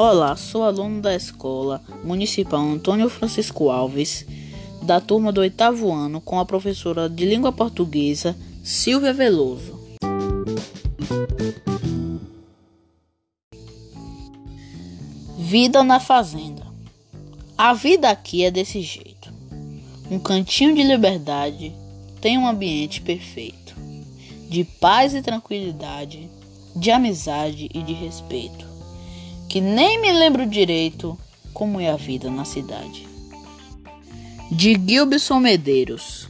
Olá, sou aluno da Escola Municipal Antônio Francisco Alves, da turma do oitavo ano, com a professora de língua portuguesa Silvia Veloso. Vida na fazenda. A vida aqui é desse jeito. Um cantinho de liberdade tem um ambiente perfeito, de paz e tranquilidade, de amizade e de respeito que nem me lembro direito como é a vida na cidade. De Gilbson Medeiros.